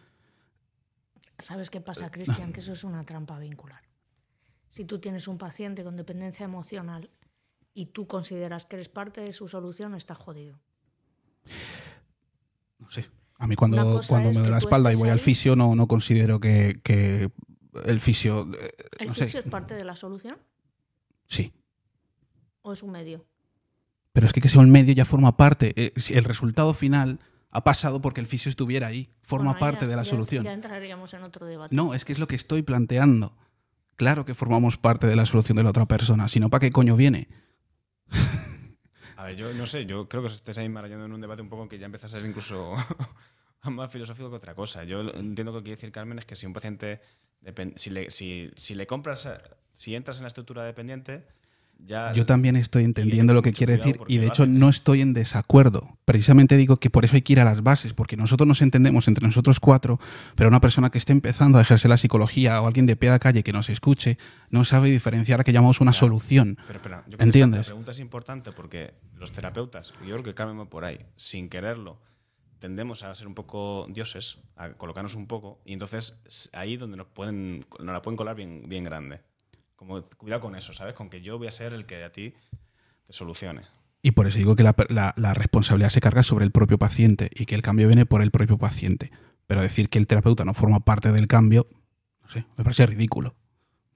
Speaker 2: ¿Sabes qué pasa, Cristian? Que eso es una trampa vincular. Si tú tienes un paciente con dependencia emocional y tú consideras que eres parte de su solución, estás jodido.
Speaker 3: no sé. A mí cuando, cuando me duele la espalda y voy al fisio, no, no considero que, que el fisio, eh,
Speaker 2: ¿El
Speaker 3: no sé,
Speaker 2: fisio es parte de la solución
Speaker 3: sí.
Speaker 2: o es un medio?
Speaker 3: Pero es que que sea un medio ya forma parte. eh, si el resultado final ha pasado porque el fisio estuviera ahí. Forma
Speaker 2: Bueno,
Speaker 3: parte
Speaker 2: ya-
Speaker 3: de la
Speaker 2: ya-
Speaker 3: solución.
Speaker 2: Ya entraríamos en otro debate.
Speaker 3: No, es que es lo que estoy planteando. Claro que formamos parte de la solución de la otra persona. Si no, ¿para qué coño viene?
Speaker 1: A ver, yo no sé, yo creo que os estáis ahí marallando en un debate un poco que ya empieza a ser incluso más filosófico que otra cosa. Yo entiendo que quiere decir Carmen es que si un paciente, si le, si, si le compras, si entras en la estructura dependiente, ya...
Speaker 3: Yo también estoy entendiendo lo que quiere decir y de hecho no estoy en desacuerdo. Precisamente digo que por eso hay que ir a las bases, porque nosotros nos entendemos entre nosotros cuatro, pero una persona que esté empezando a ejercer la psicología o alguien de pie de calle que nos escuche no sabe diferenciar a que llamamos una solución.
Speaker 1: Pero espera, yo creo que
Speaker 3: ¿Entiendes?
Speaker 1: La pregunta es importante porque los terapeutas, y yo creo que va por ahí, sin quererlo, tendemos a ser un poco dioses, a colocarnos un poco, y entonces es ahí donde nos pueden, nos la pueden colar bien, bien grande. Como cuidado con eso, ¿sabes? Con que yo voy a ser el que a ti te solucione.
Speaker 3: Y por eso digo que la, la- la responsabilidad se carga sobre el propio paciente y que el cambio viene por el propio paciente. Pero decir que el terapeuta no forma parte del cambio, no sé, me parece ridículo.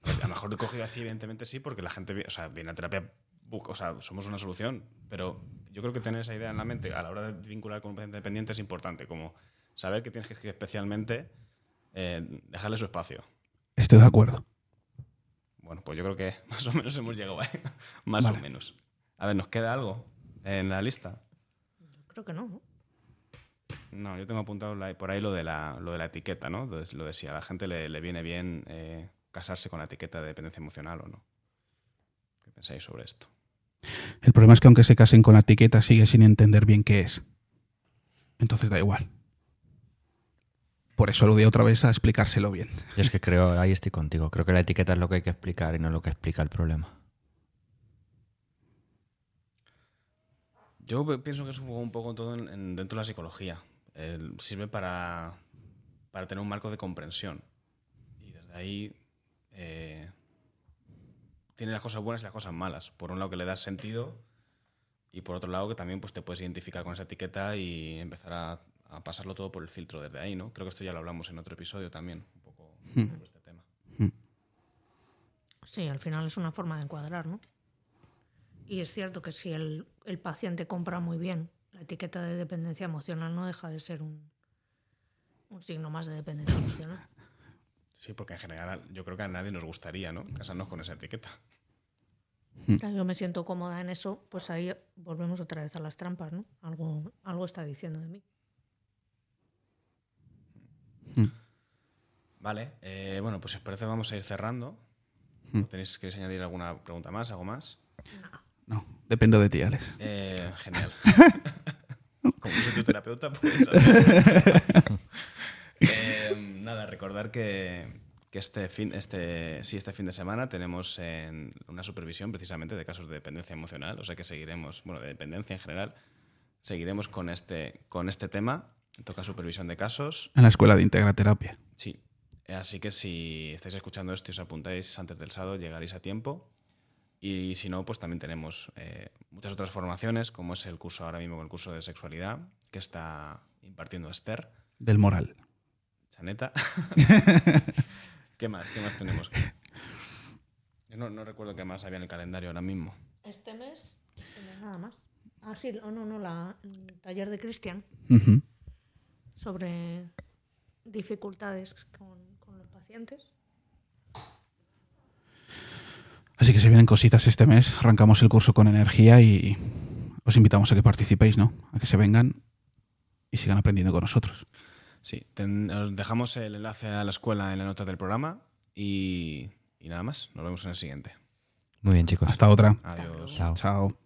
Speaker 1: A lo mejor te cogido así, evidentemente sí, porque la gente, o sea, viene a terapia, o sea, somos una solución, pero yo creo que tener esa idea en la mente a la hora de vincular con un paciente dependiente es importante, como saber que tienes que especialmente eh, dejarle su espacio.
Speaker 3: Estoy de acuerdo.
Speaker 1: Bueno, pues yo creo que más o menos hemos llegado ahí. más
Speaker 3: Vale.
Speaker 1: o menos. A ver, ¿nos queda algo en la lista?
Speaker 2: Creo que no. ¿no?
Speaker 1: No, yo tengo apuntado por ahí lo de la, lo de la etiqueta, ¿no? Entonces, lo de si a la gente le, le viene bien eh, casarse con la etiqueta de dependencia emocional o no. ¿Qué pensáis sobre esto?
Speaker 3: El problema es que aunque se casen con la etiqueta, sigue sin entender bien qué es. Entonces da igual. Por eso aludí otra vez a explicárselo bien.
Speaker 4: Yo es que creo, ahí estoy contigo. Creo que la etiqueta es lo que hay que explicar y no lo que explica el problema.
Speaker 1: Yo pienso que es un poco, un poco todo en- en- dentro de la psicología. El- sirve para, para tener un marco de comprensión. Y desde ahí eh, tiene las cosas buenas y las cosas malas. Por un lado que le das sentido y por otro lado que también pues, te puedes identificar con esa etiqueta y empezar a, a pasarlo todo por el filtro desde ahí. ¿no? Creo que esto ya lo hablamos en otro episodio también, un poco sobre este tema.
Speaker 2: Sí, al final es una forma de encuadrar, ¿no? Y es cierto que si el, el paciente compra muy bien la etiqueta de dependencia emocional, no deja de ser un, un signo más de dependencia emocional.
Speaker 1: Sí, porque en general yo creo que a nadie nos gustaría ¿no? casarnos con esa etiqueta.
Speaker 2: Claro, yo me siento cómoda en eso, pues ahí volvemos otra vez a las trampas, ¿no? Algo, algo está diciendo de mí.
Speaker 1: Vale, eh, bueno, pues si os parece vamos a ir cerrando. ¿No ¿Tenéis, ¿Queréis añadir alguna pregunta más, algo más?
Speaker 3: No, dependo de ti, Alex.
Speaker 1: Eh, genial. Como soy tu terapeuta, pues... Eh, nada, recordar que, que este fin, este, sí, este fin de semana tenemos en una supervisión precisamente de casos de dependencia emocional, o sea que seguiremos, bueno, de dependencia en general, seguiremos con este, con este tema. Toca supervisión de casos.
Speaker 3: En la escuela de Integraterapia.
Speaker 1: Sí. Así que si estáis escuchando esto y os apuntáis antes del sábado, llegaréis a tiempo. Y si no, pues también tenemos eh, muchas otras formaciones, como es el curso ahora mismo, el curso de sexualidad, que está impartiendo Esther,
Speaker 3: Del moral.
Speaker 1: Chaneta. ¿Qué más? ¿Qué más tenemos? Yo no, no recuerdo qué más había en el calendario ahora mismo.
Speaker 2: Este mes, este mes nada más. Ah, sí, no, no, no, la, el taller de Cristian. Sobre dificultades con, con los pacientes.
Speaker 3: Así que se vienen cositas este mes. Arrancamos el curso con energía y os invitamos a que participéis, ¿no? A que se vengan y sigan aprendiendo con nosotros.
Speaker 1: Sí, ten- os dejamos el enlace a la escuela en la nota del programa y, y nada más. Nos vemos en el siguiente.
Speaker 4: Muy bien, chicos.
Speaker 3: Hasta otra.
Speaker 1: Adiós.
Speaker 4: Chao.
Speaker 3: Chao.